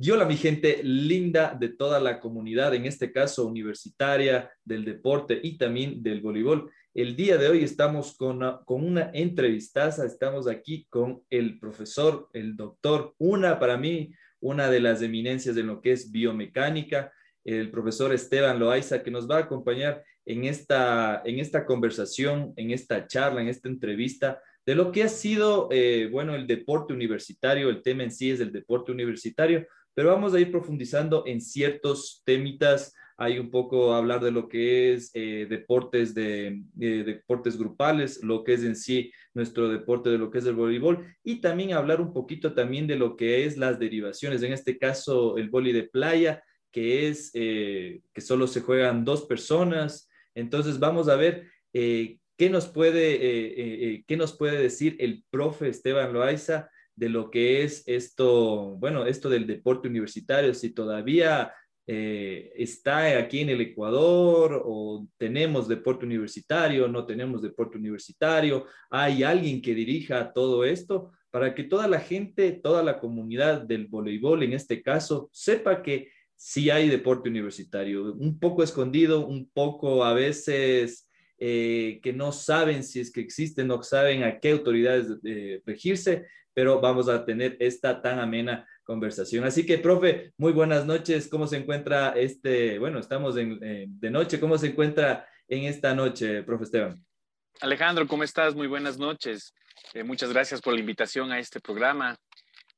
Hola mi gente linda de toda la comunidad, en este caso universitaria, del deporte y también del voleibol. El día de hoy estamos con una, con una entrevistaza, estamos aquí con el profesor, el doctor, una para mí, una de las eminencias de lo que es biomecánica, el profesor Esteban Loaiza, que nos va a acompañar en esta, en esta conversación, en esta charla, en esta entrevista de lo que ha sido, eh, bueno, el deporte universitario, el tema en sí es el deporte universitario, pero vamos a ir profundizando en ciertos temitas. Hay un poco hablar de lo que es eh, deportes de, deportes grupales, lo que es en sí nuestro deporte de lo que es el voleibol y también hablar un poquito también de lo que es las derivaciones, en este caso el voleibol de playa, que es eh, que solo se juegan dos personas. Entonces vamos a ver ¿Qué nos puede, eh, eh, eh, ¿qué nos puede decir el profe Esteban Loaiza de lo que es esto, bueno, esto del deporte universitario? Si todavía está aquí en el Ecuador o tenemos deporte universitario, no tenemos deporte universitario, hay alguien que dirija todo esto para que toda la gente, toda la comunidad del voleibol en este caso, sepa que sí hay deporte universitario, un poco escondido, un poco a veces eh, que no saben si es que existen, no saben a qué autoridades regirse, pero vamos a tener esta tan amena conversación. Así que, profe, muy buenas noches. ¿Cómo se encuentra este, bueno, estamos de noche, ¿cómo se encuentra en esta noche, profe Esteban? Alejandro, ¿cómo estás? Muy buenas noches. Eh, muchas gracias por la invitación a este programa.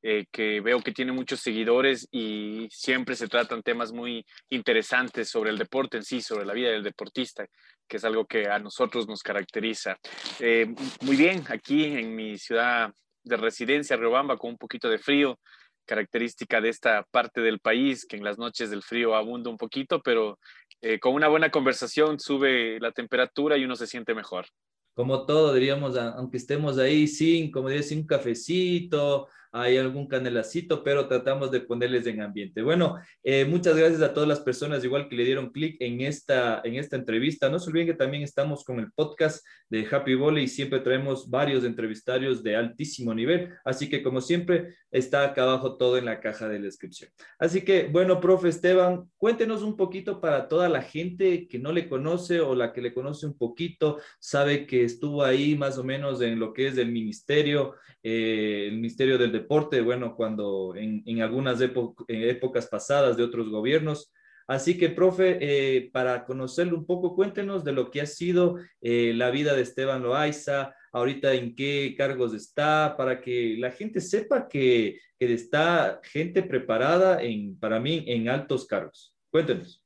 Eh, que veo que tiene muchos seguidores y siempre se tratan temas muy interesantes sobre el deporte en sí, sobre la vida del deportista, que es algo que a nosotros nos caracteriza. Eh, muy bien, aquí en mi ciudad de residencia, Riobamba, con un poquito de frío, característica de esta parte del país, que en las noches del frío abunda un poquito, pero eh, con una buena conversación sube la temperatura y uno se siente mejor. Como todo, diríamos, aunque estemos ahí sin, como diría, sin un cafecito, hay algún canelacito, pero tratamos de ponerles en ambiente. Bueno, eh, muchas gracias a todas las personas igual que le dieron clic en esta, en esta entrevista. No se olviden que también estamos con el podcast de Happy Volley y siempre traemos varios entrevistarios de altísimo nivel. Así que como siempre, está acá abajo todo en la caja de descripción. Así que, bueno, profe Esteban, cuéntenos un poquito para toda la gente que no le conoce o la que le conoce un poquito, sabe que estuvo ahí más o menos en lo que es el ministerio, eh, el ministerio del deporte, bueno, cuando en, en algunas épocas pasadas de otros gobiernos. Así que, profe, eh, para conocerlo un poco, cuéntenos de lo que ha sido eh, la vida de Esteban Loaiza, ahorita en qué cargos está, para que la gente sepa que, que está gente preparada, en, para mí, en altos cargos. Cuéntenos.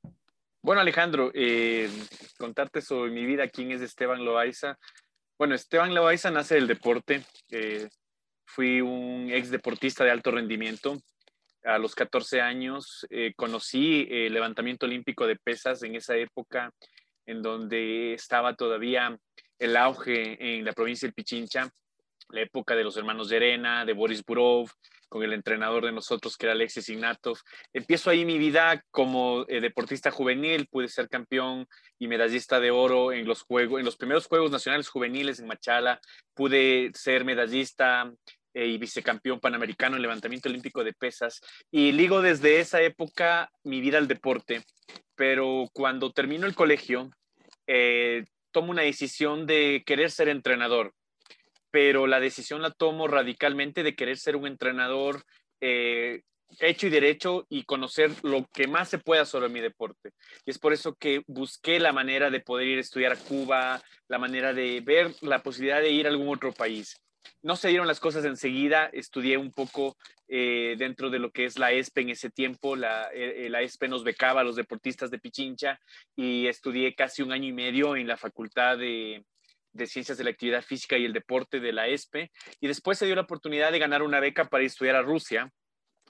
Bueno, Alejandro, eh, contarte sobre mi vida, quién es Esteban Loaiza. Bueno, Esteban Loaiza nace del deporte. Fui un ex deportista de alto rendimiento. A los 14 años eh, conocí el levantamiento olímpico de pesas en esa época en donde estaba todavía el auge en la provincia del Pichincha, la época de los hermanos Yerena, de Boris Burov, con el entrenador de nosotros que era Alexis Ignatov. Empiezo ahí mi vida como eh, deportista juvenil, pude ser campeón y medallista de oro en los juegos, en los primeros Juegos Nacionales Juveniles en Machala, pude ser medallista eh, y vicecampeón panamericano en levantamiento olímpico de pesas. Y ligo desde esa época mi vida al deporte, pero cuando termino el colegio eh, tomo una decisión de querer ser entrenador pero la decisión la tomo radicalmente de querer ser un entrenador eh, hecho y derecho y conocer lo que más se pueda sobre mi deporte. Y es por eso que busqué la manera de poder ir a estudiar a Cuba, la manera de ver la posibilidad de ir a algún otro país. No se dieron las cosas enseguida, estudié un poco eh, dentro de lo que es la ESPE en ese tiempo, la, eh, la ESPE nos becaba a los deportistas de Pichincha y estudié casi un año y medio en la Facultad de, de Ciencias de la Actividad Física y el Deporte de la ESPE, y después se dio la oportunidad de ganar una beca para a estudiar a Rusia,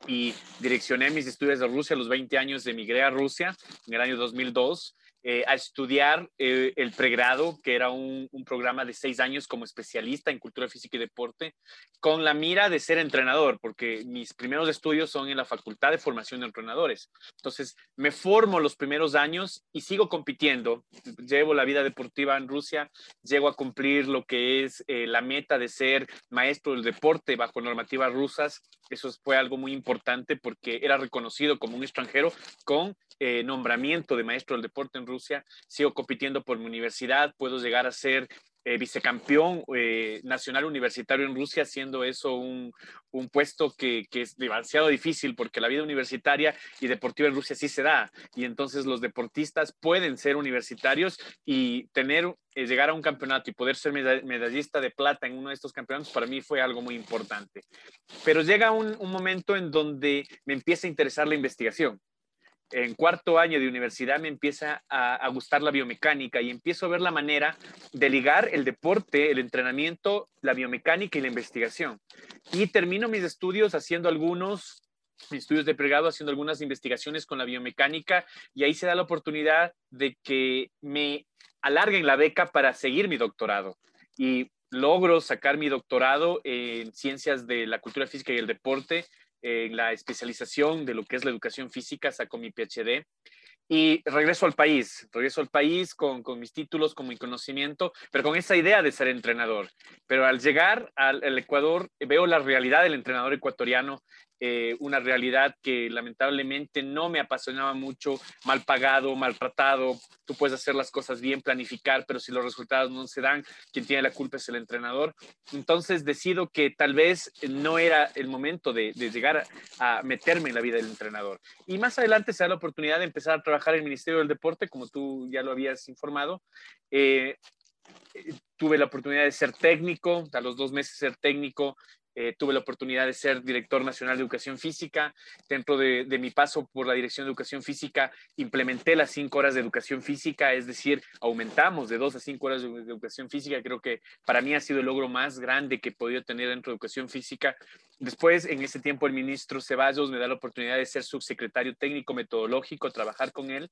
y direccioné mis estudios de Rusia a los 20 años, emigré a Rusia en el año 2002, eh, a estudiar eh, el pregrado, que era un, programa de seis años como especialista en cultura física y deporte, con la mira de ser entrenador, porque mis primeros estudios son en la Facultad de Formación de Entrenadores. Entonces, me formo los primeros años y sigo compitiendo. Llevo la vida deportiva en Rusia, llego a cumplir lo que es eh, la meta de ser maestro del deporte bajo normativas rusas. Eso fue algo muy importante porque era reconocido como un extranjero con eh, nombramiento de maestro del deporte en Rusia, sigo compitiendo por mi universidad, puedo llegar a ser eh, vicecampeón eh, nacional universitario en Rusia, siendo eso un, un puesto que, es demasiado difícil porque la vida universitaria y deportiva en Rusia sí se da. Y entonces los deportistas pueden ser universitarios y tener, llegar a un campeonato y poder ser medallista de plata en uno de estos campeonatos, para mí fue algo muy importante. Pero llega un momento en donde me empieza a interesar la investigación en cuarto año de universidad me empieza a, gustar la biomecánica y empiezo a ver la manera de ligar el deporte, el entrenamiento, la biomecánica y la investigación. Y termino mis estudios haciendo algunos, mis estudios de pregrado, haciendo algunas investigaciones con la biomecánica y ahí se da la oportunidad de que me alarguen la beca para seguir mi doctorado. Y logro sacar mi doctorado en ciencias de la cultura física y el deporte en la especialización de lo que es la educación física, saco mi PhD y regreso al país, regreso al país con, con, mis títulos, con mi conocimiento, pero con esa idea de ser entrenador. Pero al llegar al Ecuador, veo la realidad del entrenador ecuatoriano eh, una realidad que lamentablemente no me apasionaba mucho, mal pagado, maltratado. Tú puedes hacer las cosas bien, planificar, pero si los resultados no se dan, quien tiene la culpa es el entrenador. Entonces decido que tal vez no era el momento de, llegar a, meterme en la vida del entrenador. Y más adelante se da la oportunidad de empezar a trabajar en el Ministerio del Deporte, como tú ya lo habías informado. Eh, eh, tuve la oportunidad de ser técnico, a los dos meses ser técnico, eh, tuve la oportunidad de ser director nacional de educación física. Dentro de, mi paso por la dirección de educación física, implementé las cinco horas de educación física, es decir, aumentamos de dos a cinco horas de, educación física. Creo que para mí ha sido el logro más grande que he podido tener dentro de educación física. Después, en ese tiempo, el ministro Ceballos me da la oportunidad de ser subsecretario técnico metodológico, trabajar con él.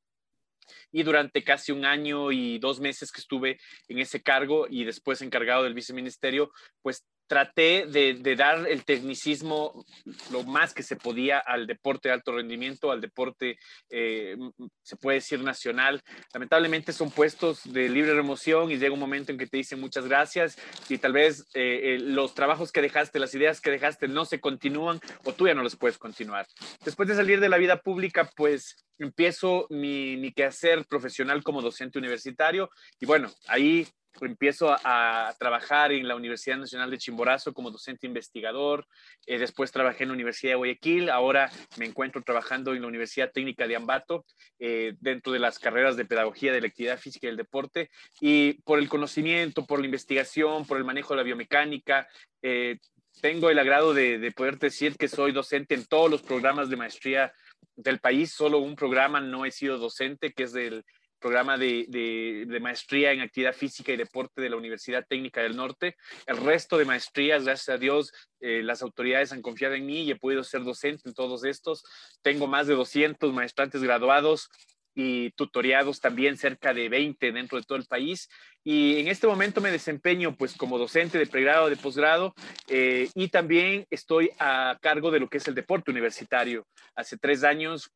Y durante casi un año y dos meses que estuve en ese cargo y después encargado del viceministerio, pues traté de, dar el tecnicismo lo más que se podía al deporte de alto rendimiento, al deporte, eh, se puede decir, nacional. Lamentablemente son puestos de libre remoción y llega un momento en que te dicen muchas gracias y tal vez eh, los trabajos que dejaste, las ideas que dejaste no se continúan o tú ya no los puedes continuar. Después de salir de la vida pública, pues empiezo mi, mi quehacer profesional como docente universitario y bueno, ahí empiezo a, trabajar en la Universidad Nacional de Chimborazo como docente investigador, eh, después trabajé en la Universidad de Guayaquil, ahora me encuentro trabajando en la Universidad Técnica de Ambato, eh, dentro de las carreras de Pedagogía de la Actividad Física y el Deporte, y por el conocimiento, por la investigación, por el manejo de la biomecánica, eh, tengo el agrado de, de poder decir que soy docente en todos los programas de maestría del país, solo un programa no he sido docente, que es del programa de, maestría en actividad física y deporte de la Universidad Técnica del Norte. El resto de maestrías, gracias a Dios, eh, las autoridades han confiado en mí y he podido ser docente en todos estos. Tengo más de 200 maestrantes graduados y tutoriados también cerca de 20 dentro de todo el país. Y en este momento me desempeño pues como docente de pregrado, de posgrado eh, y también estoy a cargo de lo que es el deporte universitario. Hace tres años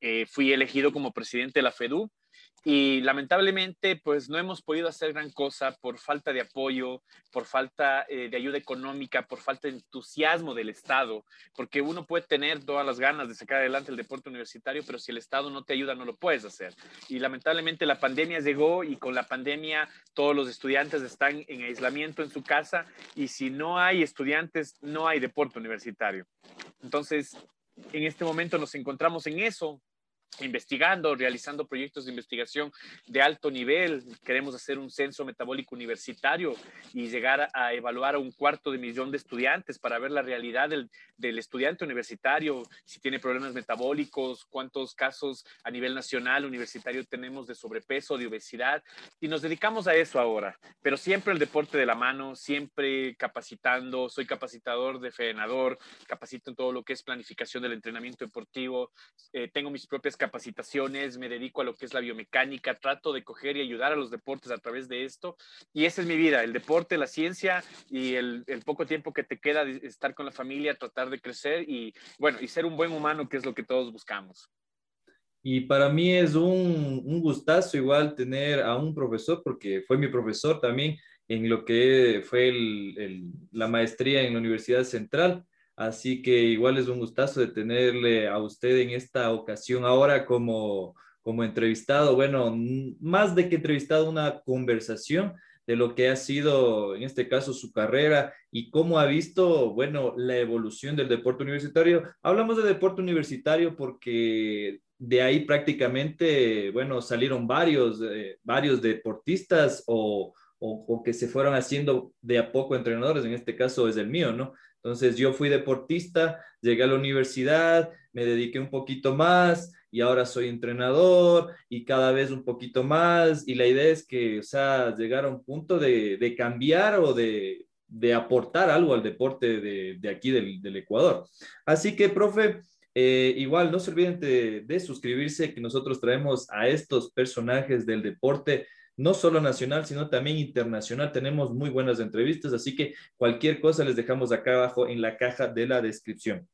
eh, fui elegido como presidente de la FEDU y lamentablemente pues no hemos podido hacer gran cosa por falta de apoyo, por falta eh, de ayuda económica, por falta de entusiasmo del Estado, porque uno puede tener todas las ganas de sacar adelante el deporte universitario, pero si el Estado no te ayuda no lo puedes hacer. Y lamentablemente la pandemia llegó y con la pandemia todos los estudiantes están en aislamiento en su casa y si no hay estudiantes no hay deporte universitario. Entonces, en este momento nos encontramos en eso, investigando, realizando proyectos de investigación de alto nivel. Queremos hacer un censo metabólico universitario y llegar a evaluar a un cuarto de millón de estudiantes para ver la realidad del, estudiante universitario, si tiene problemas metabólicos, cuántos casos a nivel nacional universitario tenemos de sobrepeso, de obesidad. Y nos dedicamos a eso ahora, pero siempre el deporte de la mano, siempre capacitando. Soy capacitador de frenador, capacito en todo lo que es planificación del entrenamiento deportivo. Eh, tengo mis propias capacitaciones, me dedico a lo que es la biomecánica, trato de coger y ayudar a los deportes a través de esto. Y esa es mi vida, el deporte, la ciencia y el, poco tiempo que te queda de estar con la familia, tratar de crecer y, bueno, y ser un buen humano, que es lo que todos buscamos. Y para mí es un, un gustazo igual tener a un profesor, porque fue mi profesor también en lo que fue la maestría en la Universidad Central. Así que igual es un gustazo de tenerle a usted en esta ocasión ahora como, como entrevistado. Bueno, más de que entrevistado, una conversación de lo que ha sido, en este caso, su carrera y cómo ha visto, bueno, la evolución del deporte universitario. Hablamos de deporte universitario porque de ahí prácticamente, bueno, salieron varios, eh, varios deportistas o, o, que se fueron haciendo de a poco entrenadores, en este caso es el mío, ¿no? Entonces yo fui deportista, llegué a la universidad, me dediqué un poquito más y ahora soy entrenador y cada vez un poquito más y la idea es que, o sea, llegar a un punto de, de cambiar o de, de, aportar algo al deporte de, de aquí del, del, Ecuador. Así que, profe, eh, igual no se olviden de, de suscribirse, que nosotros traemos a estos personajes del deporte no solo nacional, sino también internacional. Tenemos muy buenas entrevistas, así que cualquier cosa les dejamos acá abajo en la caja de la descripción.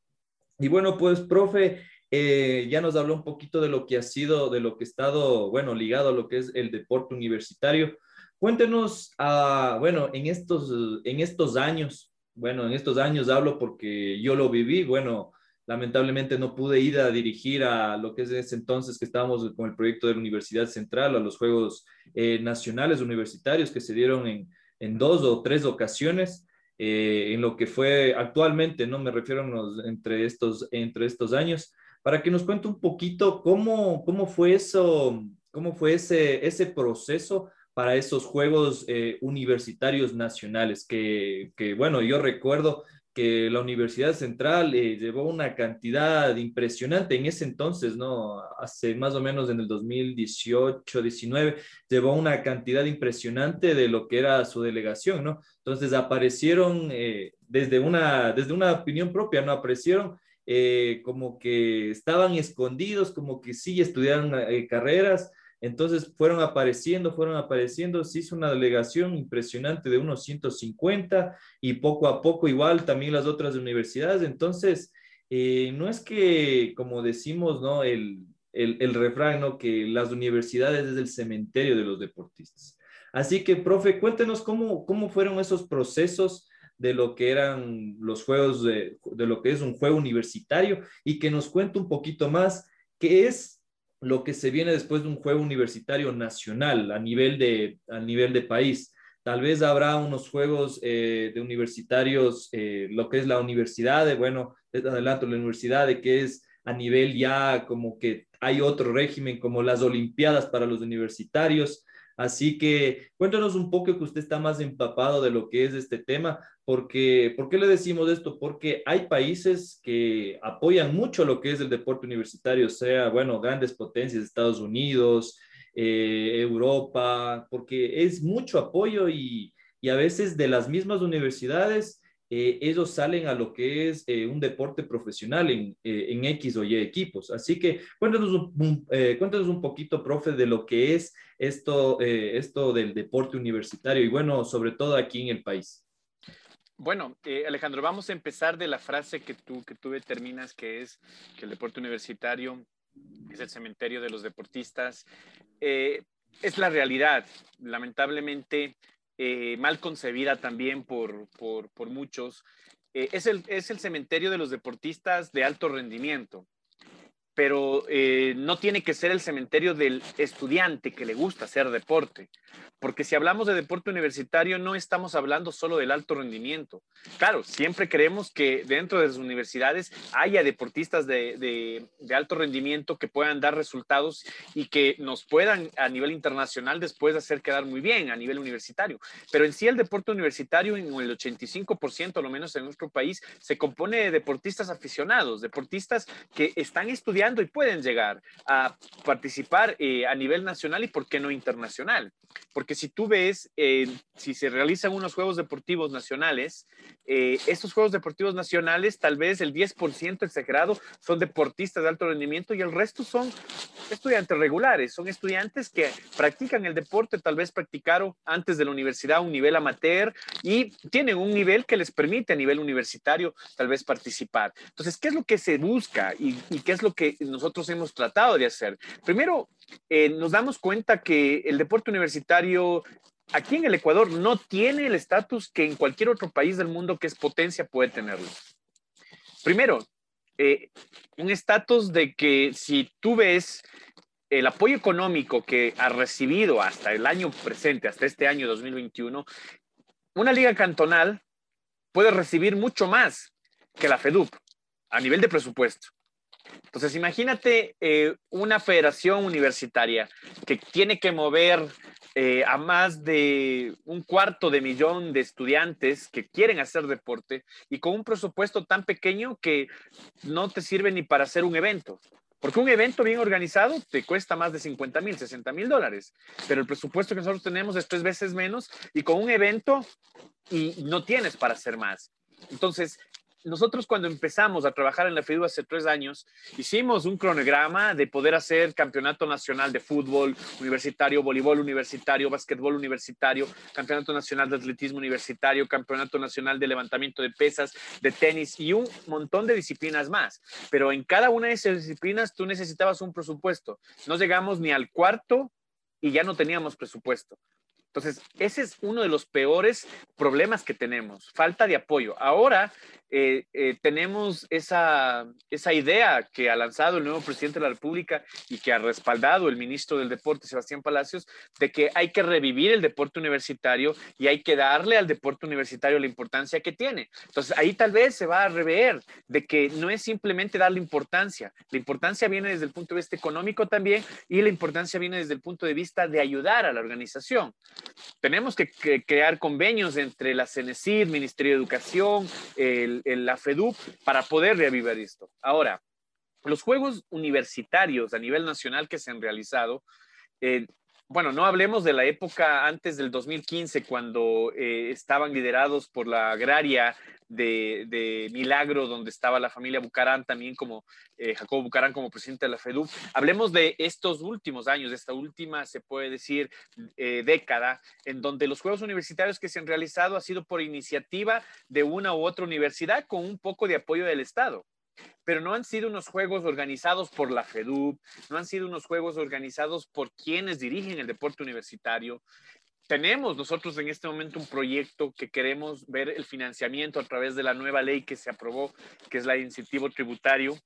Y bueno, pues, profe, eh, ya nos habló un poquito de lo que ha sido, de lo que ha estado, bueno, ligado a lo que es el deporte universitario. Cuéntenos, uh, bueno, en estos, en estos años, bueno, en estos años hablo porque yo lo viví, bueno, Lamentablemente no pude ir a dirigir a lo que es ese entonces que estábamos con el proyecto de la Universidad Central, a los Juegos eh, Nacionales Universitarios que se dieron en, en dos o tres ocasiones, eh, en lo que fue actualmente, no me refiero entre, estos, entre estos años, para que nos cuente un poquito cómo, cómo fue eso, cómo fue ese, ese proceso para esos Juegos eh, Universitarios Nacionales, que, bueno, yo recuerdo que la Universidad Central eh, llevó una cantidad impresionante en ese entonces, ¿no? Hace más o menos en el 2018, 19, llevó una cantidad impresionante de lo que era su delegación, ¿no? Entonces aparecieron eh, desde, una, desde una opinión propia, ¿no? Aparecieron eh, como que estaban escondidos, como que sí estudiaron carreras, entonces fueron apareciendo, fueron apareciendo, se hizo una delegación impresionante de unos 150 y poco a poco igual también las otras universidades. Entonces, eh, no es que, como decimos, ¿no? El, refrán, ¿no? Que las universidades es el cementerio de los deportistas. Así que, profe, cuéntenos cómo, cómo fueron esos procesos de lo que eran los juegos, de, de lo que es un juego universitario y que nos cuente un poquito más qué es lo que se viene después de un juego universitario nacional a nivel de, a nivel de país. Tal vez habrá unos juegos eh, de universitarios, eh, lo que es la universidad, de, bueno, adelanto, la universidad, de que es a nivel ya como que hay otro régimen como las Olimpiadas para los universitarios. Así que cuéntanos un poco que usted está más empapado de lo que es este tema, porque, ¿por qué le decimos esto? Porque hay países que apoyan mucho lo que es el deporte universitario, sea, bueno, grandes potencias, Estados Unidos, eh, Europa, porque es mucho apoyo y, y a veces de las mismas universidades eh, ellos salen a lo que es eh, un deporte profesional en, en, X o Y equipos. Así que cuéntanos un, cuéntanos un poquito, profe, de lo que es esto, esto del deporte universitario y bueno, sobre todo aquí en el país. Bueno, Alejandro, vamos a empezar de la frase que tú, que tú determinas que es que el deporte universitario es el cementerio de los deportistas. es la realidad. Lamentablemente, eh, mal concebida también por, por, muchos. Eh, es, el, es el cementerio de los deportistas de alto rendimiento pero eh, no tiene que ser el cementerio del estudiante que le gusta hacer deporte, porque si hablamos de deporte universitario no estamos hablando solo del alto rendimiento. Claro, siempre queremos que dentro de las universidades haya deportistas de, alto rendimiento que puedan dar resultados y que nos puedan a nivel internacional después hacer quedar muy bien a nivel universitario. Pero en sí el deporte universitario en el 85%, lo menos en nuestro país, se compone de deportistas aficionados, deportistas que están estudiando y pueden llegar a participar eh, a nivel nacional y, ¿por qué no, internacional? Porque si tú ves, eh, si se realizan unos Juegos Deportivos Nacionales, eh, estos Juegos Deportivos Nacionales, tal vez el 10% exagerado son deportistas de alto rendimiento y el resto son estudiantes regulares, son estudiantes que practican el deporte, tal vez practicaron antes de la universidad un nivel amateur y tienen un nivel que les permite a nivel universitario tal vez participar. Entonces, ¿qué es lo que se busca y, qué es lo que nosotros hemos tratado de hacer? Primero, eh, nos damos cuenta que el deporte universitario aquí en el Ecuador no tiene el estatus que en cualquier otro país del mundo que es potencia puede tenerlo. Primero, eh, un estatus de que si tú ves el apoyo económico que ha recibido hasta el año presente, hasta este año 2021, una liga cantonal puede recibir mucho más que la FEDUP a nivel de presupuesto. Entonces, imagínate eh, una federación universitaria que tiene que mover eh, a más de un cuarto de millón de estudiantes que quieren hacer deporte y con un presupuesto tan pequeño que no te sirve ni para hacer un evento. Porque un evento bien organizado te cuesta más de 50 mil, 60 mil dólares, pero el presupuesto que nosotros tenemos es tres veces menos y con un evento y no tienes para hacer más. Entonces, nosotros cuando empezamos a trabajar en la FIDU hace tres años, hicimos un cronograma de poder hacer campeonato nacional de fútbol universitario, voleibol universitario, básquetbol universitario, campeonato nacional de atletismo universitario, campeonato nacional de levantamiento de pesas, de tenis y un montón de disciplinas más. Pero en cada una de esas disciplinas tú necesitabas un presupuesto. No llegamos ni al cuarto y ya no teníamos presupuesto. Entonces, ese es uno de los peores problemas que tenemos, falta de apoyo. Ahora eh, eh, tenemos esa, esa idea que ha lanzado el nuevo presidente de la República y que ha respaldado el ministro del Deporte, Sebastián Palacios, de que hay que revivir el deporte universitario y hay que darle al deporte universitario la importancia que tiene. Entonces, ahí tal vez se va a rever de que no es simplemente darle importancia, la importancia viene desde el punto de vista económico también y la importancia viene desde el punto de vista de ayudar a la organización. Tenemos que, crear convenios entre la CENESID, Ministerio de Educación, la FEDUP, para poder reavivar esto. Ahora, los juegos universitarios a nivel nacional que se han realizado, eh, bueno, no hablemos de la época antes del 2015, cuando eh, estaban liderados por la agraria de, Milagro, donde estaba la familia Bucarán, también como eh, Jacobo Bucarán como presidente de la FEDUP. Hablemos de estos últimos años, de esta última, se puede decir, eh, década, en donde los Juegos Universitarios que se han realizado ha sido por iniciativa de una u otra universidad con un poco de apoyo del Estado pero no han sido unos juegos organizados por la FEDUP, no han sido unos juegos organizados por quienes dirigen el deporte universitario tenemos nosotros en este momento un proyecto que queremos ver el financiamiento a través de la nueva ley que se aprobó, que es la de incentivo tributario.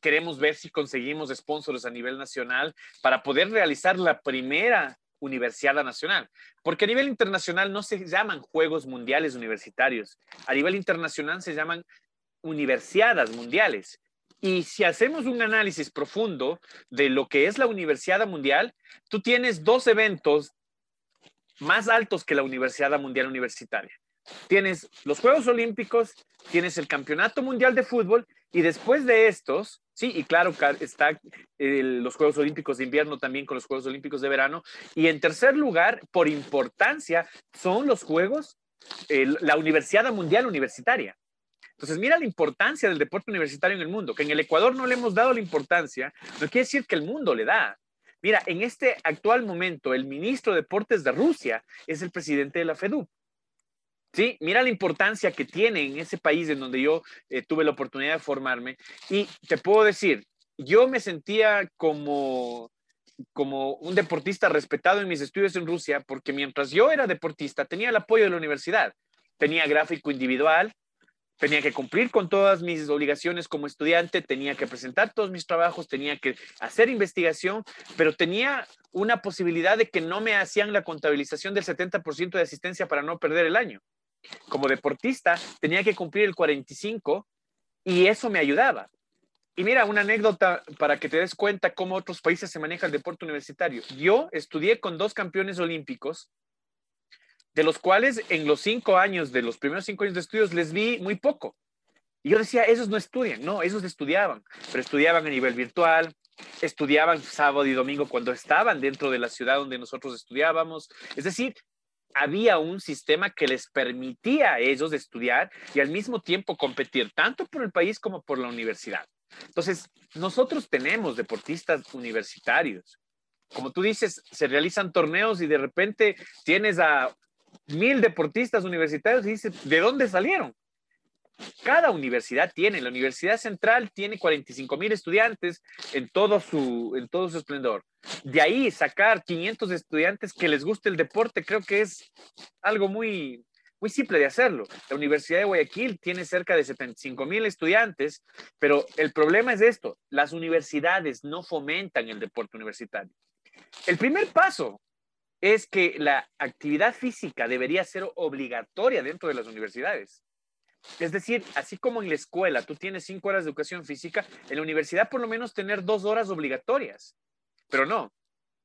Queremos ver si conseguimos sponsors a nivel nacional para poder realizar la primera universidad nacional, porque a nivel internacional no se llaman Juegos Mundiales Universitarios, a nivel internacional se llaman universidades mundiales. Y si hacemos un análisis profundo de lo que es la Universidad Mundial, tú tienes dos eventos más altos que la Universidad Mundial Universitaria. Tienes los Juegos Olímpicos, tienes el Campeonato Mundial de Fútbol y después de estos, sí, y claro, está los Juegos Olímpicos de invierno también con los Juegos Olímpicos de verano. Y en tercer lugar, por importancia, son los Juegos, la Universidad Mundial Universitaria. Entonces, mira la importancia del deporte universitario en el mundo, que en el Ecuador no le hemos dado la importancia, no quiere decir que el mundo le da. Mira, en este actual momento, el ministro de Deportes de Rusia es el presidente de la FEDUP. Sí, mira la importancia que tiene en ese país en donde yo eh, tuve la oportunidad de formarme. Y te puedo decir, yo me sentía como, como un deportista respetado en mis estudios en Rusia, porque mientras yo era deportista, tenía el apoyo de la universidad. Tenía gráfico individual, tenía que cumplir con todas mis obligaciones como estudiante, tenía que presentar todos mis trabajos, tenía que hacer investigación, pero tenía una posibilidad de que no me hacían la contabilización del 70% de asistencia para no perder el año. Como deportista, tenía que cumplir el 45 y eso me ayudaba. Y mira, una anécdota para que te des cuenta cómo otros países se maneja el deporte universitario. Yo estudié con dos campeones olímpicos de los cuales en los cinco años, de los primeros cinco años de estudios, les vi muy poco. Y yo decía, esos no estudian, no, esos estudiaban, pero estudiaban a nivel virtual, estudiaban sábado y domingo cuando estaban dentro de la ciudad donde nosotros estudiábamos. Es decir, había un sistema que les permitía a ellos estudiar y al mismo tiempo competir tanto por el país como por la universidad. Entonces, nosotros tenemos deportistas universitarios. Como tú dices, se realizan torneos y de repente tienes a mil deportistas universitarios y dices, ¿de dónde salieron? Cada universidad tiene, la Universidad Central tiene 45 mil estudiantes en todo, su, en todo su esplendor. De ahí sacar 500 estudiantes que les guste el deporte, creo que es algo muy, muy simple de hacerlo. La Universidad de Guayaquil tiene cerca de 75 mil estudiantes, pero el problema es esto, las universidades no fomentan el deporte universitario. El primer paso es que la actividad física debería ser obligatoria dentro de las universidades. Es decir, así como en la escuela tú tienes cinco horas de educación física, en la universidad por lo menos tener dos horas obligatorias. Pero no,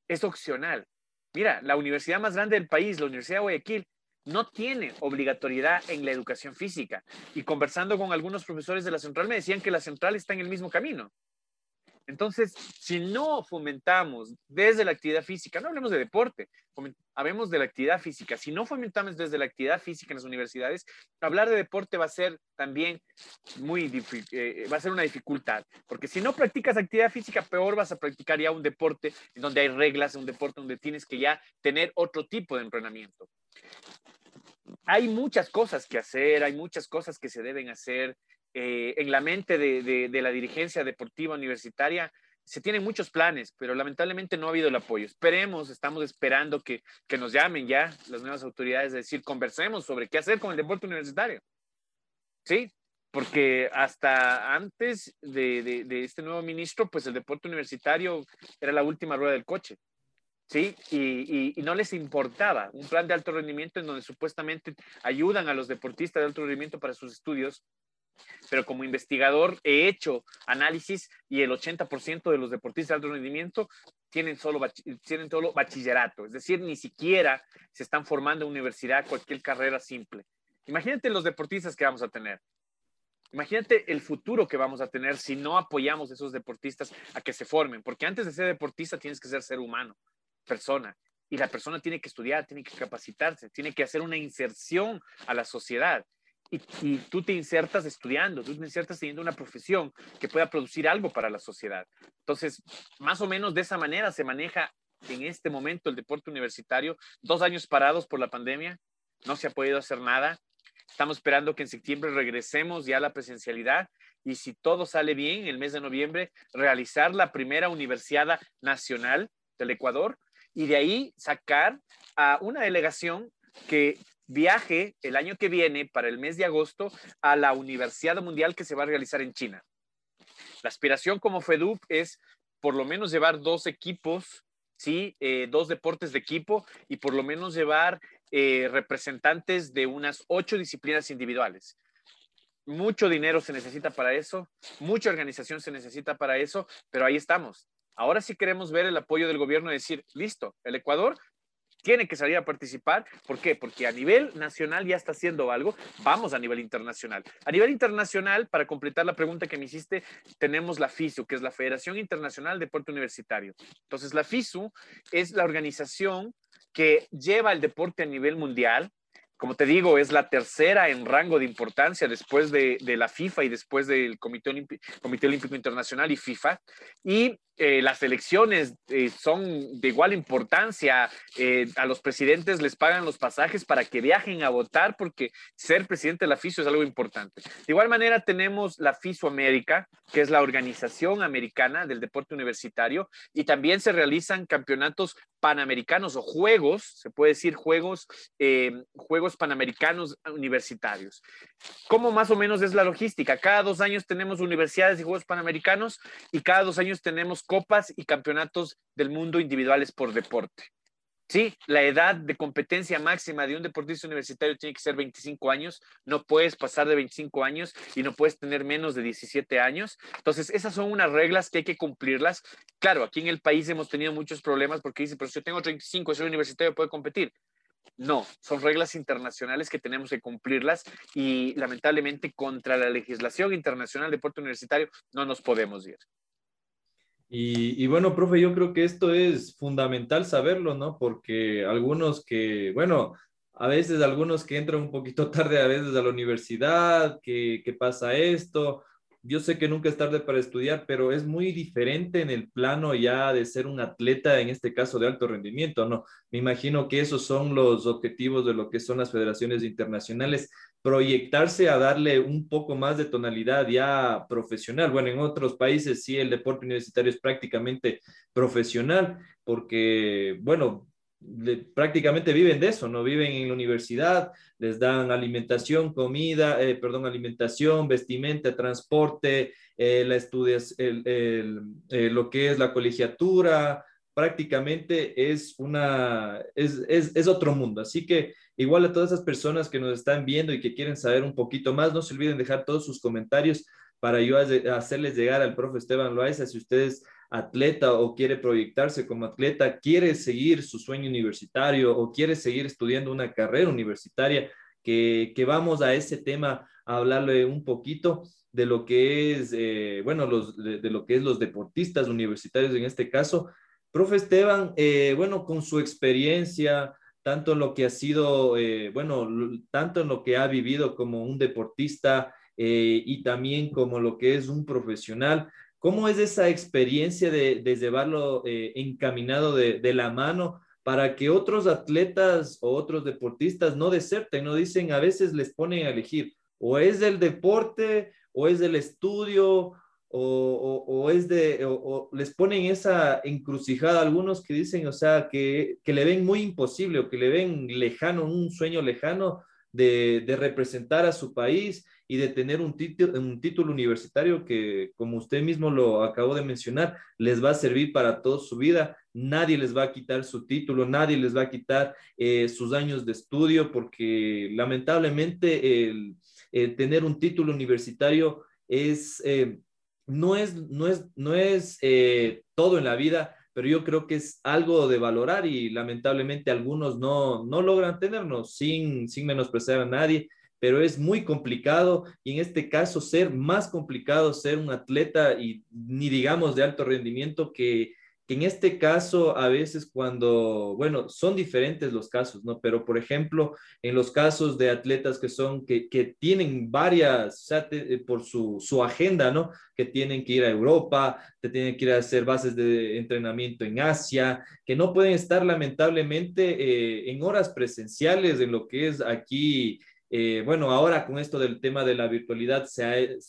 es opcional. Mira, la universidad más grande del país, la Universidad de Guayaquil, no tiene obligatoriedad en la educación física. Y conversando con algunos profesores de la central me decían que la central está en el mismo camino. Entonces, si no fomentamos desde la actividad física, no hablemos de deporte, hablemos de la actividad física, si no fomentamos desde la actividad física en las universidades, hablar de deporte va a ser también muy eh, va a ser una dificultad, porque si no practicas actividad física, peor vas a practicar ya un deporte en donde hay reglas, un deporte donde tienes que ya tener otro tipo de entrenamiento. Hay muchas cosas que hacer, hay muchas cosas que se deben hacer. Eh, en la mente de, la dirigencia deportiva universitaria se tienen muchos planes, pero lamentablemente no ha habido el apoyo. Esperemos, estamos esperando que, nos llamen ya las nuevas autoridades, es decir, conversemos sobre qué hacer con el deporte universitario. Sí, porque hasta antes de, este nuevo ministro, pues el deporte universitario era la última rueda del coche. ¿sí? y, no les importaba un plan de alto rendimiento en donde supuestamente ayudan a los deportistas de alto rendimiento para sus estudios pero como investigador he hecho análisis y el 80% de los deportistas de alto rendimiento tienen solo, tienen solo bachillerato, es decir, ni siquiera se están formando en universidad cualquier carrera simple. Imagínate los deportistas que vamos a tener. Imagínate el futuro que vamos a tener si no apoyamos a esos deportistas a que se formen, porque antes de ser deportista tienes que ser ser humano, persona, y la persona tiene que estudiar, tiene que capacitarse, tiene que hacer una inserción a la sociedad y, tú te insertas estudiando, tú te insertas teniendo una profesión que pueda producir algo para la sociedad. Entonces, más o menos de esa manera se maneja en este momento el deporte universitario. Dos años parados por la pandemia, no se ha podido hacer nada. Estamos esperando que en septiembre regresemos ya a la presencialidad y si todo sale bien, el mes de noviembre, realizar la primera Universidad Nacional del Ecuador y de ahí sacar a una delegación que viaje el año que viene, para el mes de agosto, a la Universidad Mundial que se va a realizar en China. La aspiración como FEDUP es por lo menos llevar dos equipos, ¿sí? Eh, dos deportes de equipo y por lo menos llevar eh, representantes de unas ocho disciplinas individuales. Mucho dinero se necesita para eso, mucha organización se necesita para eso, pero ahí estamos. Ahora sí queremos ver el apoyo del gobierno y decir, listo, el Ecuador tiene que salir a participar. ¿Por qué? Porque a nivel nacional ya está haciendo algo, vamos a nivel internacional. A nivel internacional, para completar la pregunta que me hiciste, tenemos la FISU, que es la Federación Internacional de Deporte Universitario. Entonces, la FISU es la organización que lleva el deporte a nivel mundial, como te digo, es la tercera en rango de importancia después de, la FIFA y después del Comité, Comité Olímpico Internacional y FIFA. Y eh, las elecciones eh, son de igual importancia. Eh, a los presidentes les pagan los pasajes para que viajen a votar porque ser presidente de la FISO es algo importante. De igual manera tenemos la FISO América, que es la organización americana del deporte universitario, y también se realizan campeonatos panamericanos o juegos, se puede decir juegos, juegos panamericanos universitarios. ¿Cómo más o menos es la logística? Cada dos años tenemos universidades y juegos panamericanos y cada dos años tenemos copas y campeonatos del mundo individuales por deporte. Sí, la edad de competencia máxima de un deportista universitario tiene que ser 25 años, no puedes pasar de 25 años y no puedes tener menos de 17 años. Entonces, esas son unas reglas que hay que cumplirlas. Claro, aquí en el país hemos tenido muchos problemas porque dice, pero si yo tengo 35, soy universitario, puedo competir. No, son reglas internacionales que tenemos que cumplirlas y lamentablemente contra la legislación internacional de deporte universitario no nos podemos ir. Y, bueno, profe, yo creo que esto es fundamental saberlo, ¿no? Porque algunos que, bueno, a veces algunos que entran un poquito tarde a veces a la universidad, que, que pasa esto, yo sé que nunca es tarde para estudiar, pero es muy diferente en el plano ya de ser un atleta, en este caso de alto rendimiento, ¿no? Me imagino que esos son los objetivos de lo que son las federaciones internacionales, proyectarse a darle un poco más de tonalidad ya profesional. Bueno, en otros países sí el deporte universitario es prácticamente profesional, porque, bueno, prácticamente viven de eso, ¿no? Viven en la universidad, les dan alimentación, comida, eh, perdón, alimentación, vestimenta, transporte, eh, la estudias, el, eh, lo que es la colegiatura, prácticamente es una, es, es, es, otro mundo. Así que igual a todas esas personas que nos están viendo y que quieren saber un poquito más, no se olviden dejar todos sus comentarios para yo hacerles llegar al profe Esteban Loaiza si ustedes atleta o quiere proyectarse como atleta, quiere seguir su sueño universitario o quiere seguir estudiando una carrera universitaria, que, vamos a ese tema a hablarle un poquito de lo que es, eh, bueno, los, de, lo que es los deportistas universitarios en este caso. Profe Esteban, eh, bueno, con su experiencia, tanto en lo que ha sido, eh, bueno, tanto en lo que ha vivido como un deportista y también como lo que es un profesional, ¿Cómo es esa experiencia de, llevarlo eh, encaminado de, la mano para que otros atletas o otros deportistas no deserten, no dicen, a veces les ponen a elegir, o es del deporte, o es del estudio, o, es de, o, les ponen esa encrucijada algunos que dicen, o sea, que, que, le ven muy imposible o que le ven lejano, un sueño lejano de, representar a su país y de tener un, título, un título universitario que, como usted mismo lo acabó de mencionar, les va a servir para toda su vida. Nadie les va a quitar su título, nadie les va a quitar eh, sus años de estudio, porque lamentablemente el, tener un título universitario es, eh, no es, no es, no es eh, todo en la vida, pero yo creo que es algo de valorar y lamentablemente algunos no, no logran tenernos sin, sin menospreciar a nadie pero es muy complicado y en este caso ser más complicado ser un atleta y ni digamos de alto rendimiento que, en este caso a veces cuando, bueno, son diferentes los casos, ¿no? Pero por ejemplo, en los casos de atletas que son, que, que tienen varias, o sea, eh, por su, su, agenda, ¿no? Que tienen que ir a Europa, que tienen que ir a hacer bases de entrenamiento en Asia, que no pueden estar lamentablemente eh, en horas presenciales en lo que es aquí eh, bueno, ahora con esto del tema de la virtualidad se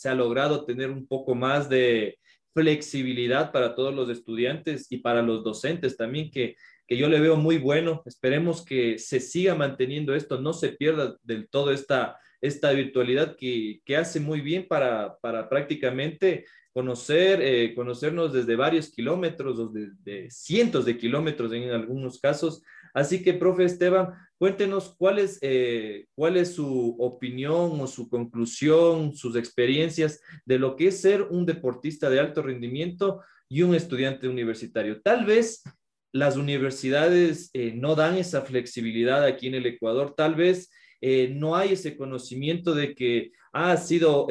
ha, logrado tener un poco más de flexibilidad para todos los estudiantes y para los docentes también, que, yo le veo muy bueno. Esperemos que se siga manteniendo esto, no se pierda del todo esta, esta virtualidad que, hace muy bien para, para prácticamente conocer, eh, conocernos desde varios kilómetros o de cientos de kilómetros en algunos casos. Así que, profe Esteban, Cuéntenos cuál es, eh, cuál es su opinión o su conclusión, sus experiencias de lo que es ser un deportista de alto rendimiento y un estudiante universitario. Tal vez las universidades eh, no dan esa flexibilidad aquí en el Ecuador, tal vez no hay ese conocimiento de que ha sido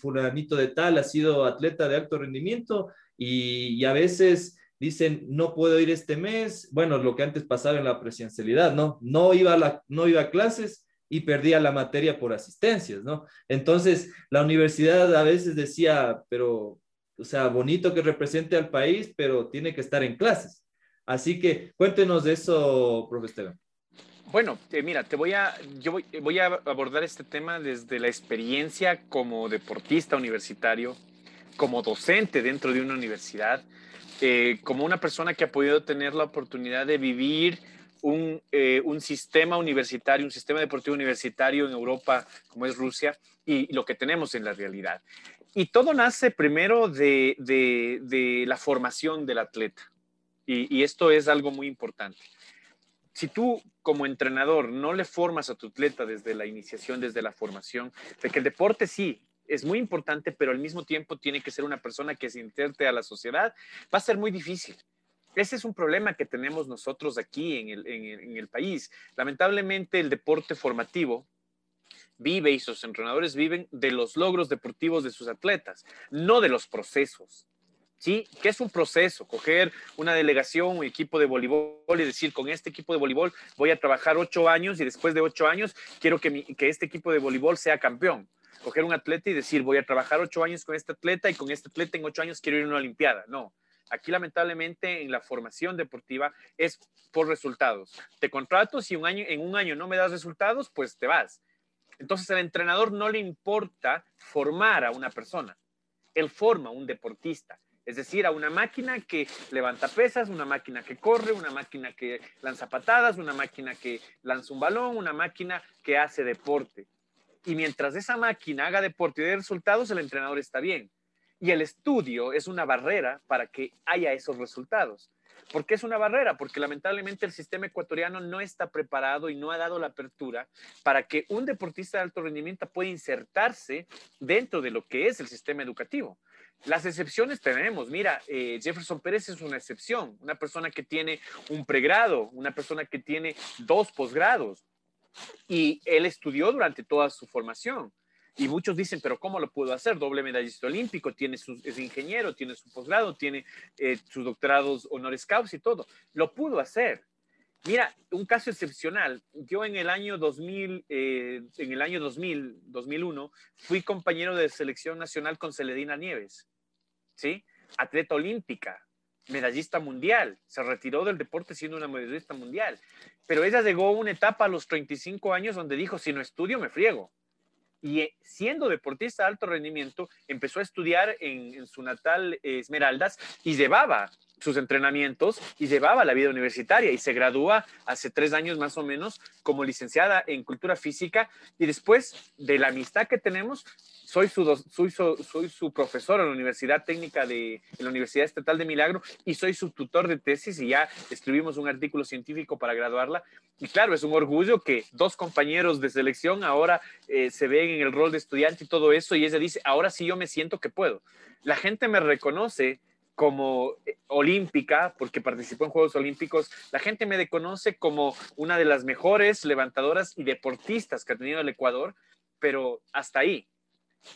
fulanito de tal, ha sido atleta de alto rendimiento y a veces dicen, no puedo ir este mes, bueno, lo que antes pasaba en la presencialidad, ¿no? No iba a, no iba a clases y perdía la materia por asistencias, ¿no? Entonces, la universidad a veces decía, pero, o sea, bonito que represente al país, pero tiene que estar en clases. Así que cuéntenos de eso, profesor. Bueno, eh, mira, te voy a, yo voy, voy, a abordar este tema desde la experiencia como deportista universitario, como docente dentro de una universidad, eh, como una persona que ha podido tener la oportunidad de vivir un, eh, un, sistema universitario, un sistema deportivo universitario en Europa como es Rusia y, lo que tenemos en la realidad. Y todo nace primero de, de, la formación del atleta. Y, esto es algo muy importante. Si tú como entrenador no le formas a tu atleta desde la iniciación, desde la formación, de que el deporte sí, es muy importante, pero al mismo tiempo tiene que ser una persona que se interte a la sociedad, va a ser muy difícil. Ese es un problema que tenemos nosotros aquí en el, en el país. Lamentablemente el deporte formativo vive y sus entrenadores viven de los logros deportivos de sus atletas, no de los procesos. ¿Sí? ¿Qué es un proceso? Coger una delegación, un equipo de voleibol y decir, con este equipo de voleibol voy a trabajar ocho años y después de ocho años quiero que, que este equipo de voleibol sea campeón. Coger un atleta y decir, voy a trabajar ocho años con este atleta y con este atleta en ocho años quiero ir a una Olimpiada. No. Aquí lamentablemente en la formación deportiva es por resultados. Te contrato, si un año, en un año no me das resultados, pues te vas. Entonces al entrenador no le importa formar a una persona. Él forma un deportista. Es decir, a una máquina que levanta pesas, una máquina que corre, una máquina que lanza patadas, una máquina que lanza un balón, una máquina que hace deporte. Y mientras esa máquina haga deporte y dé resultados, el entrenador está bien. Y el estudio es una barrera para que haya esos resultados. ¿Por qué es una barrera? Porque lamentablemente el sistema ecuatoriano no está preparado y no ha dado la apertura para que un deportista de alto rendimiento pueda insertarse dentro de lo que es el sistema educativo. Las excepciones tenemos. Mira, eh, Jefferson Pérez es una excepción, una persona que tiene un pregrado, una persona que tiene dos posgrados y él estudió durante toda su formación. Y muchos dicen, pero ¿cómo lo pudo hacer? Doble medallista olímpico, tiene su, es ingeniero, tiene su posgrado, tiene eh, sus doctorados honores causa y todo. Lo pudo hacer. Mira, un caso excepcional. Yo en el año 2000, eh, en el año 2000, 2001, fui compañero de selección nacional con Celedina Nieves, ¿sí? Atleta olímpica, medallista mundial. Se retiró del deporte siendo una medallista mundial. Pero ella llegó a una etapa a los 35 años donde dijo, si no estudio, me friego. Y eh, siendo deportista de alto rendimiento, empezó a estudiar en, en su natal Esmeraldas y llevaba sus entrenamientos y llevaba la vida universitaria y se gradúa hace tres años más o menos como licenciada en cultura física y después de la amistad que tenemos, soy su, soy, su profesor en la Universidad Técnica de la Universidad Estatal de Milagro y soy su tutor de tesis y ya escribimos un artículo científico para graduarla. Y claro, es un orgullo que dos compañeros de selección ahora eh, se ven en el rol de estudiante y todo eso y ella dice, ahora sí yo me siento que puedo. La gente me reconoce como eh, olímpica, porque participó en Juegos Olímpicos, la gente me conoce como una de las mejores levantadoras y deportistas que ha tenido el Ecuador, pero hasta ahí.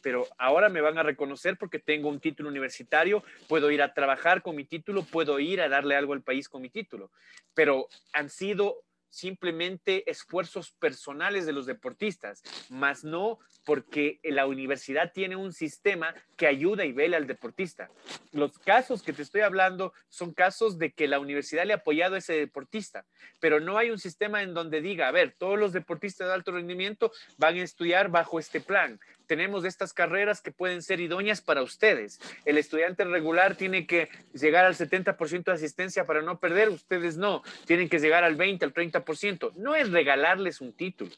Pero ahora me van a reconocer porque tengo un título universitario, puedo ir a trabajar con mi título, puedo ir a darle algo al país con mi título. Pero han sido simplemente esfuerzos personales de los deportistas, más no porque la universidad tiene un sistema que ayuda y vela al deportista. Los casos que te estoy hablando son casos de que la universidad le ha apoyado a ese deportista, pero no hay un sistema en donde diga, a ver, todos los deportistas de alto rendimiento van a estudiar bajo este plan tenemos estas carreras que pueden ser idóneas para ustedes. El estudiante regular tiene que llegar al 70% de asistencia para no perder, ustedes no, tienen que llegar al 20, al 30%. No es regalarles un título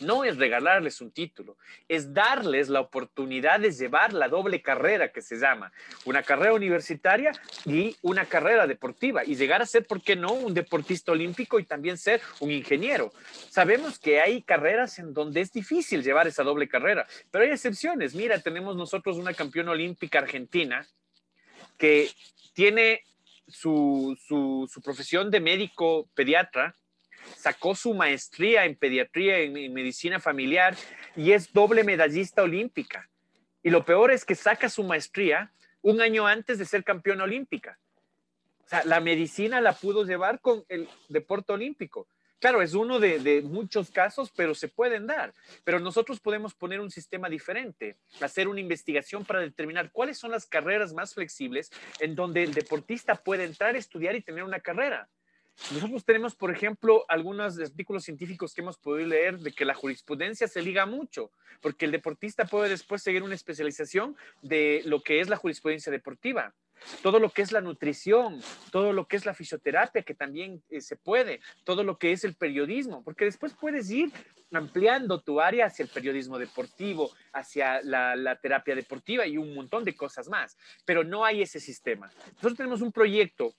no es regalarles un título, es darles la oportunidad de llevar la doble carrera que se llama, una carrera universitaria y una carrera deportiva, y llegar a ser, ¿por qué no?, un deportista olímpico y también ser un ingeniero. Sabemos que hay carreras en donde es difícil llevar esa doble carrera, pero hay excepciones. Mira, tenemos nosotros una campeona olímpica argentina que tiene su, su profesión de médico pediatra, sacó su maestría en pediatría, en, medicina familiar y es doble medallista olímpica. Y lo peor es que saca su maestría un año antes de ser campeona olímpica. O sea, la medicina la pudo llevar con el deporte olímpico. Claro, es uno de, de, muchos casos, pero se pueden dar. Pero nosotros podemos poner un sistema diferente, hacer una investigación para determinar cuáles son las carreras más flexibles en donde el deportista puede entrar, estudiar y tener una carrera. Nosotros tenemos, por ejemplo, algunos artículos científicos que hemos podido leer de que la jurisprudencia se liga mucho, porque el deportista puede después seguir una especialización de lo que es la jurisprudencia deportiva. Todo lo que es la nutrición, todo lo que es la fisioterapia, que también eh, se puede, todo lo que es el periodismo, porque después puedes ir ampliando tu área hacia el periodismo deportivo, hacia la, la, terapia deportiva y un montón de cosas más, pero no hay ese sistema. Nosotros tenemos un proyecto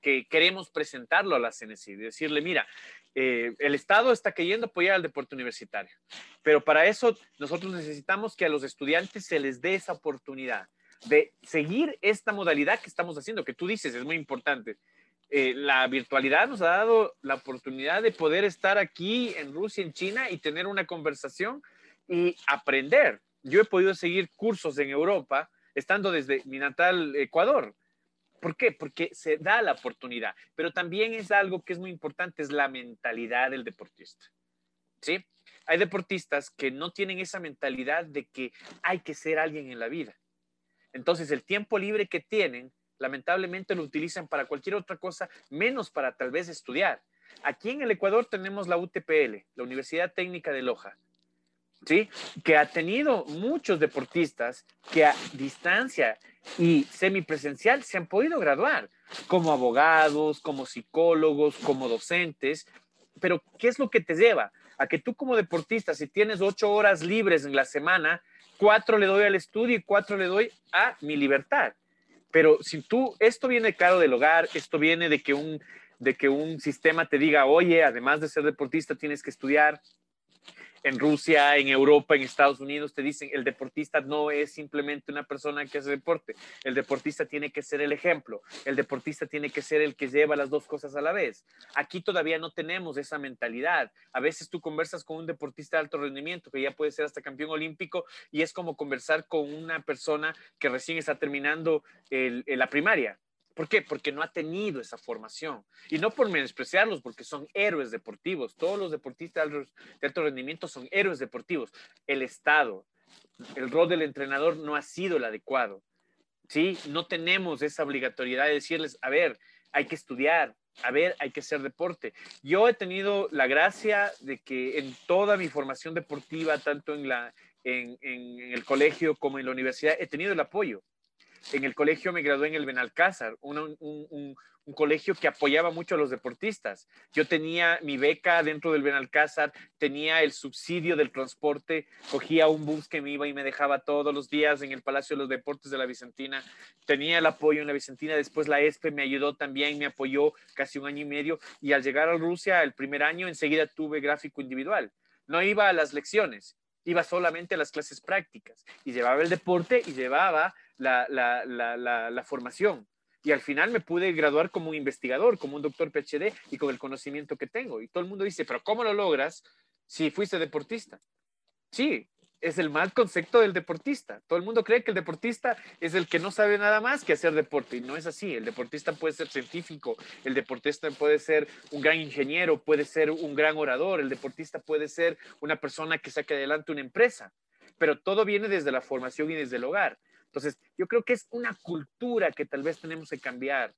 que queremos presentarlo a la CNC, decirle, mira, eh, el Estado está queriendo apoyar al deporte universitario, pero para eso nosotros necesitamos que a los estudiantes se les dé esa oportunidad. de seguir esta modalidad que estamos haciendo, que tú dices es muy importante. Eh, la virtualidad nos ha dado la oportunidad de poder estar aquí en Rusia, en China y tener una conversación y aprender. Yo he podido seguir cursos en Europa estando desde mi natal Ecuador. ¿Por qué? Porque se da la oportunidad, pero también es algo que es muy importante, es la mentalidad del deportista. ¿Sí? Hay deportistas que no tienen esa mentalidad de que hay que ser alguien en la vida. Entonces, el tiempo libre que tienen lamentablemente lo utilizan para cualquier otra cosa, menos para tal vez estudiar. Aquí en el Ecuador tenemos la UTPL, la Universidad Técnica de Loja, ¿sí? que ha tenido muchos deportistas que a distancia y semipresencial se han podido graduar como abogados, como psicólogos, como docentes. Pero, ¿qué es lo que te lleva? A que tú como deportista, si tienes ocho horas libres en la semana, cuatro le doy al estudio y cuatro le doy a mi libertad. Pero si tú, esto viene claro del hogar, esto viene de que un, de que un sistema te diga, oye, además de ser deportista, tienes que estudiar, en Rusia, en Europa, en Estados Unidos, te dicen, el deportista no es simplemente una persona que hace deporte, el deportista tiene que ser el ejemplo, el deportista tiene que ser el que lleva las dos cosas a la vez. Aquí todavía no tenemos esa mentalidad. A veces tú conversas con un deportista de alto rendimiento, que ya puede ser hasta campeón olímpico, y es como conversar con una persona que recién está terminando la primaria ¿Por qué? Porque no ha tenido esa formación. Y no por menospreciarlos, porque son héroes deportivos. Todos los deportistas de alto rendimiento son héroes deportivos. El Estado, el rol del entrenador no ha sido el adecuado. ¿Sí? No tenemos esa obligatoriedad de decirles, a ver, hay que estudiar, a ver, hay que hacer deporte. Yo he tenido la gracia de que en toda mi formación deportiva, tanto en, la, en el colegio como en la universidad, he tenido el apoyo en el colegio me gradué en el Benalcázar, un, colegio que apoyaba mucho a los deportistas. Yo tenía mi beca dentro del Benalcázar, tenía el subsidio del transporte, cogía un bus que me iba y me dejaba todos los días en el Palacio de los Deportes de la Vicentina, tenía el apoyo en la Vicentina, después la ESPE me ayudó también, me apoyó casi un año y medio y al llegar a Rusia el primer año enseguida tuve gráfico individual. No iba a las lecciones, iba solamente a las clases prácticas y llevaba el deporte y llevaba la, la, formación. Y al final me pude graduar como un investigador, como un doctor PhD y con el conocimiento que tengo. Y todo el mundo dice, pero ¿cómo lo logras si fuiste deportista? Sí, es el mal concepto del deportista. Todo el mundo cree que el deportista es el que no sabe nada más que hacer deporte y no es así. El deportista puede ser científico, el deportista puede ser un gran ingeniero, puede ser un gran orador, el deportista puede ser una persona que saque adelante una empresa, pero todo viene desde la formación y desde el hogar. Entonces, yo creo que es una cultura que tal vez tenemos que cambiar.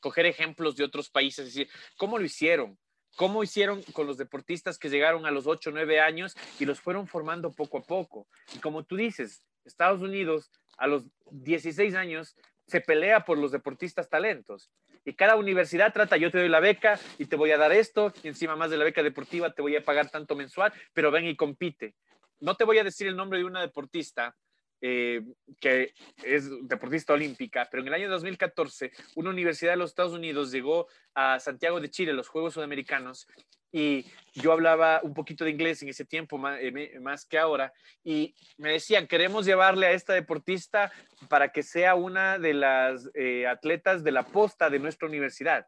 Coger ejemplos de otros países, decir, ¿cómo lo hicieron? cómo hicieron con los deportistas que llegaron a los 8 o 9 años y los fueron formando poco a poco. Y como tú dices, Estados Unidos a los 16 años se pelea por los deportistas talentos. Y cada universidad trata, yo te doy la beca y te voy a dar esto, y encima más de la beca deportiva te voy a pagar tanto mensual, pero ven y compite. No te voy a decir el nombre de una deportista, eh, que es deportista olímpica, pero en el año 2014 una universidad de los Estados Unidos llegó a Santiago de Chile, los Juegos Sudamericanos, y yo hablaba un poquito de inglés en ese tiempo, eh, más, que ahora, y me decían, queremos llevarle a esta deportista para que sea una de las eh, atletas de la posta de nuestra universidad.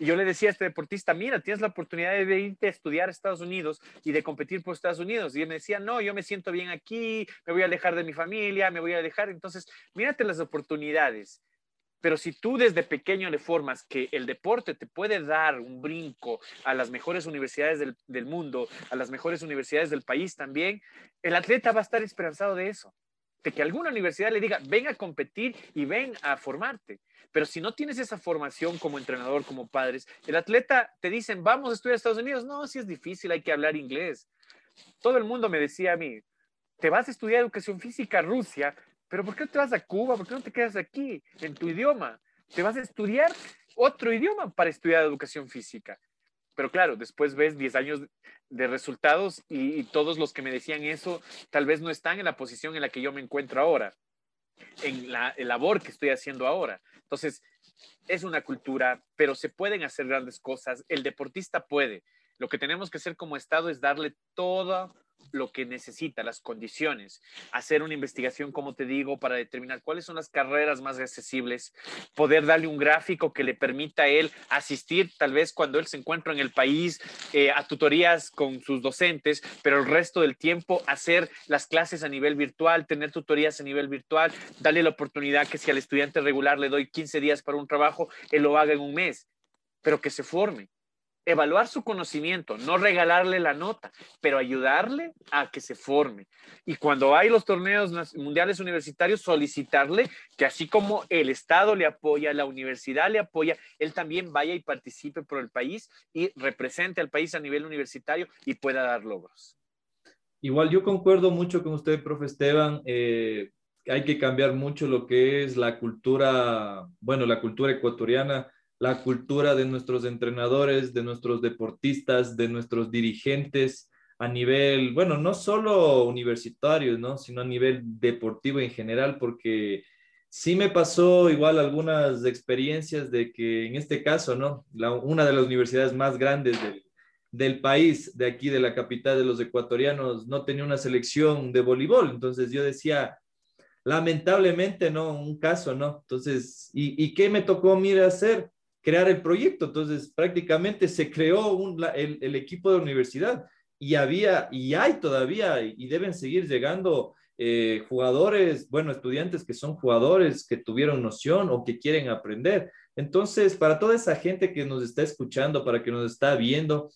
Y yo le decía a este deportista, mira, tienes la oportunidad de irte a estudiar a Estados Unidos y de competir por Estados Unidos. Y él me decía, no, yo me siento bien aquí, me voy a alejar de mi familia, me voy a alejar. Entonces, mírate las oportunidades. Pero si tú desde pequeño le formas que el deporte te puede dar un brinco a las mejores universidades del, del, mundo, a las mejores universidades del país también, el atleta va a estar esperanzado de eso. De que alguna universidad le diga, ven a competir y ven a formarte. Pero si no tienes esa formación como entrenador, como padres, el atleta te dicen, vamos a estudiar a Estados Unidos. No, si es difícil, hay que hablar inglés. Todo el mundo me decía a mí, te vas a estudiar educación física a Rusia, pero ¿por qué no te vas a Cuba? ¿Por qué no te quedas aquí en tu idioma? Te vas a estudiar otro idioma para estudiar educación física. Pero claro, después ves 10 años de resultados y, todos los que me decían eso tal vez no están en la posición en la que yo me encuentro ahora, en la labor que estoy haciendo ahora. Entonces, es una cultura, pero se pueden hacer grandes cosas. El deportista puede. Lo que tenemos que hacer como Estado es darle toda lo que necesita, las condiciones, hacer una investigación, como te digo, para determinar cuáles son las carreras más accesibles, poder darle un gráfico que le permita a él asistir, tal vez cuando él se encuentra en el país, eh, a tutorías con sus docentes, pero el resto del tiempo hacer las clases a nivel virtual, tener tutorías a nivel virtual, darle la oportunidad que si al estudiante regular le doy 15 días para un trabajo, él lo haga en un mes, pero que se forme evaluar su conocimiento, no regalarle la nota, pero ayudarle a que se forme. Y cuando hay los torneos mundiales universitarios, solicitarle que así como el Estado le apoya, la universidad le apoya, él también vaya y participe por el país y represente al país a nivel universitario y pueda dar logros. Igual yo concuerdo mucho con usted, profe Esteban. Eh, hay que cambiar mucho lo que es la cultura, bueno, la cultura ecuatoriana la cultura de nuestros entrenadores, de nuestros deportistas, de nuestros dirigentes a nivel, bueno, no solo universitario, ¿no? Sino a nivel deportivo en general, porque sí me pasó igual algunas experiencias de que en este caso, ¿no? una de las universidades más grandes del, del país, de aquí, de la capital de los ecuatorianos, no tenía una selección de voleibol. Entonces yo decía, lamentablemente, ¿no? Un caso, ¿no? Entonces, ¿y, y qué me tocó, mira, hacer? Crear el proyecto. Entonces, prácticamente se creó el, equipo de universidad y había, y hay todavía, y deben seguir llegando eh, jugadores, bueno, estudiantes que son jugadores, que tuvieron noción o que quieren aprender. Entonces, para toda esa gente que nos está escuchando, para que nos está viendo,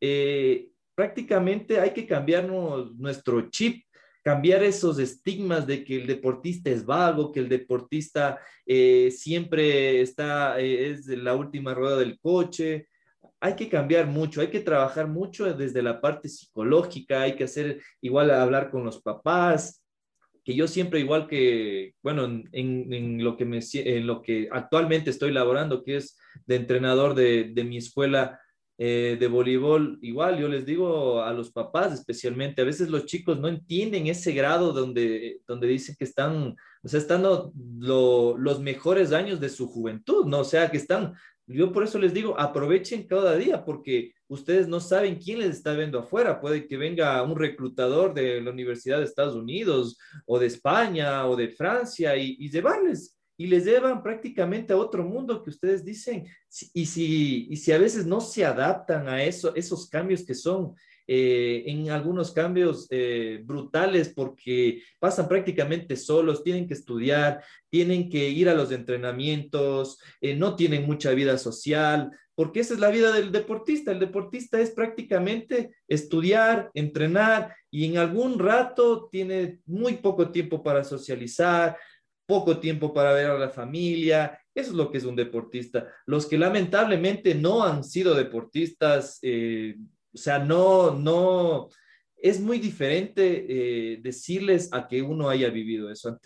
eh, prácticamente hay que cambiarnos nuestro chip cambiar esos estigmas de que el deportista es vago, que el deportista eh, siempre está, eh, es la última rueda del coche. Hay que cambiar mucho, hay que trabajar mucho desde la parte psicológica, hay que hacer igual hablar con los papás, que yo siempre igual que, bueno, en, lo, que me, en lo que actualmente estoy laborando, que es de entrenador de, de mi escuela, eh, de voleibol, igual yo les digo a los papás especialmente, a veces los chicos no entienden ese grado donde, donde dicen que están, o sea, están los mejores años de su juventud, ¿no? O sea, que están, yo por eso les digo, aprovechen cada día porque ustedes no saben quién les está viendo afuera. Puede que venga un reclutador de la Universidad de Estados Unidos o de España o de Francia y, y llevarles y les llevan prácticamente a otro mundo que ustedes dicen. Y si, y si a veces no se adaptan a eso, esos cambios que son eh, en algunos cambios eh, brutales porque pasan prácticamente solos, tienen que estudiar, tienen que ir a los entrenamientos, eh, no tienen mucha vida social, porque esa es la vida del deportista. El deportista es prácticamente estudiar, entrenar y en algún rato tiene muy poco tiempo para socializar, poco tiempo para ver a la familia. Eso es lo que es un deportista. Los que lamentablemente no han sido deportistas, eh, o sea, no, no, es muy diferente eh, decirles a que uno haya vivido eso.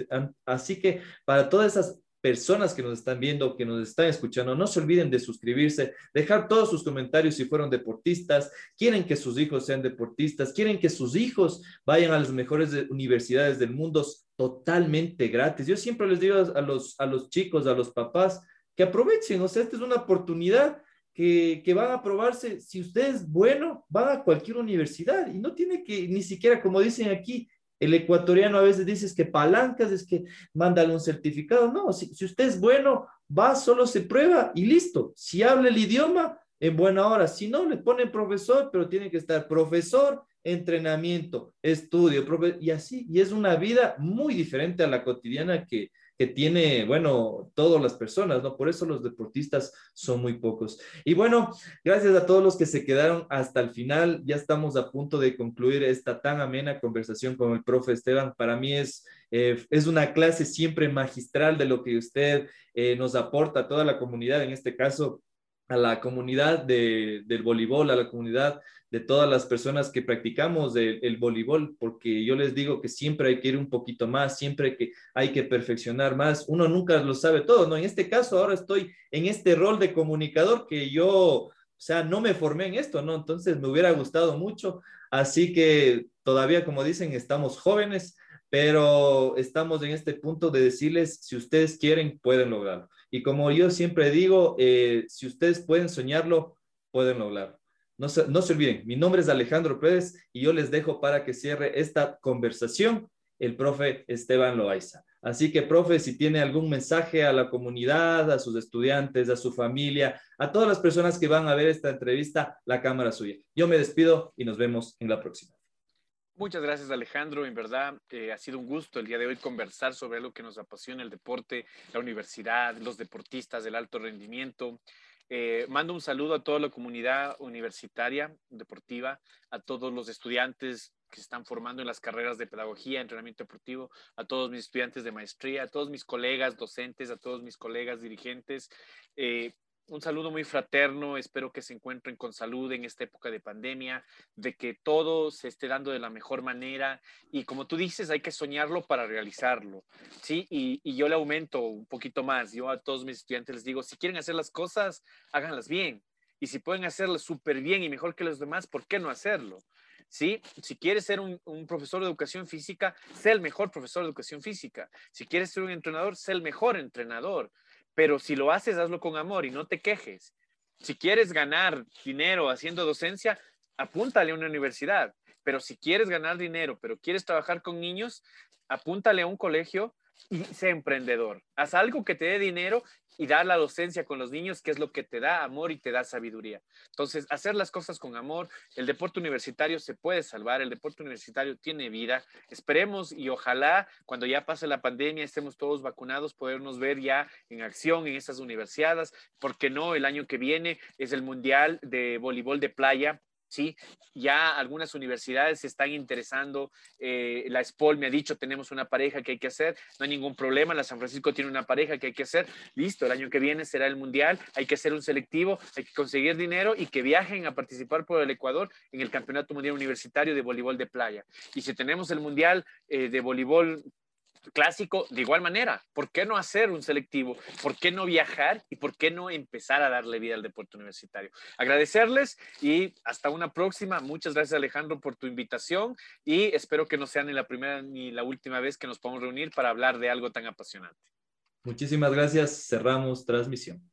Así que para todas esas personas que nos están viendo, que nos están escuchando, no se olviden de suscribirse, dejar todos sus comentarios si fueron deportistas, quieren que sus hijos sean deportistas, quieren que sus hijos vayan a las mejores universidades del mundo totalmente gratis. Yo siempre les digo a los, a los chicos, a los papás, que aprovechen, o sea, esta es una oportunidad que, que, van a probarse. Si usted es bueno, van a cualquier universidad y no tiene que, ni siquiera, como dicen aquí, el ecuatoriano a veces dice que palancas, es que mándale un certificado. No, si, si, usted es bueno, va, solo se prueba y listo. Si habla el idioma, en buena hora. Si no, le ponen profesor, pero tiene que estar profesor, entrenamiento, estudio, y así. Y es una vida muy diferente a la cotidiana que, que tiene, bueno, todas las personas, ¿no? Por eso los deportistas son muy pocos. Y bueno, gracias a todos los que se quedaron hasta el final. Ya estamos a punto de concluir esta tan amena conversación con el profe Esteban. Para mí es, eh, es una clase siempre magistral de lo que usted eh, nos aporta a toda la comunidad, en este caso a la comunidad de, del voleibol, a la comunidad de todas las personas que practicamos el, voleibol, porque yo les digo que siempre hay que ir un poquito más, siempre que hay que perfeccionar más. Uno nunca lo sabe todo, ¿no? En este caso, ahora estoy en este rol de comunicador que yo, o sea, no me formé en esto, ¿no? Entonces me hubiera gustado mucho. Así que todavía, como dicen, estamos jóvenes, pero estamos en este punto de decirles, si ustedes quieren, pueden lograrlo. Y como yo siempre digo, eh, si ustedes pueden soñarlo, pueden lograrlo. No se, no se olviden, mi nombre es Alejandro Pérez y yo les dejo para que cierre esta conversación el profe Esteban Loaiza. Así que, profe, si tiene algún mensaje a la comunidad, a sus estudiantes, a su familia, a todas las personas que van a ver esta entrevista, la cámara suya. Yo me despido y nos vemos en la próxima. Muchas gracias Alejandro, en verdad eh, ha sido un gusto el día de hoy conversar sobre algo que nos apasiona, el deporte, la universidad, los deportistas del alto rendimiento. Eh, mando un saludo a toda la comunidad universitaria deportiva, a todos los estudiantes que se están formando en las carreras de pedagogía, entrenamiento deportivo, a todos mis estudiantes de maestría, a todos mis colegas docentes, a todos mis colegas dirigentes. Eh, un saludo muy fraterno, espero que se encuentren con salud en esta época de pandemia, de que todo se esté dando de la mejor manera y como tú dices, hay que soñarlo para realizarlo, ¿sí? Y, yo le aumento un poquito más, yo a todos mis estudiantes les digo, si quieren hacer las cosas, háganlas bien. Y si pueden hacerlas súper bien y mejor que los demás, ¿por qué no hacerlo? ¿sí? Si quieres ser un, profesor de educación física, sé el mejor profesor de educación física. Si quieres ser un entrenador, sé el mejor entrenador. Pero si lo haces, hazlo con amor y no te quejes. Si quieres ganar dinero haciendo docencia, apúntale a una universidad. Pero si quieres ganar dinero, pero quieres trabajar con niños, apúntale a un colegio y sé emprendedor. Haz algo que te dé dinero y dar la docencia con los niños, que es lo que te da amor y te da sabiduría. Entonces, hacer las cosas con amor, el deporte universitario se puede salvar, el deporte universitario tiene vida. Esperemos y ojalá cuando ya pase la pandemia estemos todos vacunados, podernos ver ya en acción en esas universidades, porque no, el año que viene es el Mundial de Voleibol de Playa ¿sí? Ya algunas universidades se están interesando, eh, la SPOL me ha dicho, tenemos una pareja que hay que hacer, no hay ningún problema, la San Francisco tiene una pareja que hay que hacer, listo, el año que viene será el Mundial, hay que hacer un selectivo, hay que conseguir dinero y que viajen a participar por el Ecuador en el Campeonato Mundial Universitario de Voleibol de Playa. Y si tenemos el Mundial eh, de Voleibol clásico, de igual manera, ¿por qué no hacer un selectivo? ¿Por qué no viajar? ¿Y por qué no empezar a darle vida al deporte universitario? Agradecerles y hasta una próxima. Muchas gracias Alejandro por tu invitación y espero que no sea ni la primera ni la última vez que nos podamos reunir para hablar de algo tan apasionante. Muchísimas gracias. Cerramos transmisión.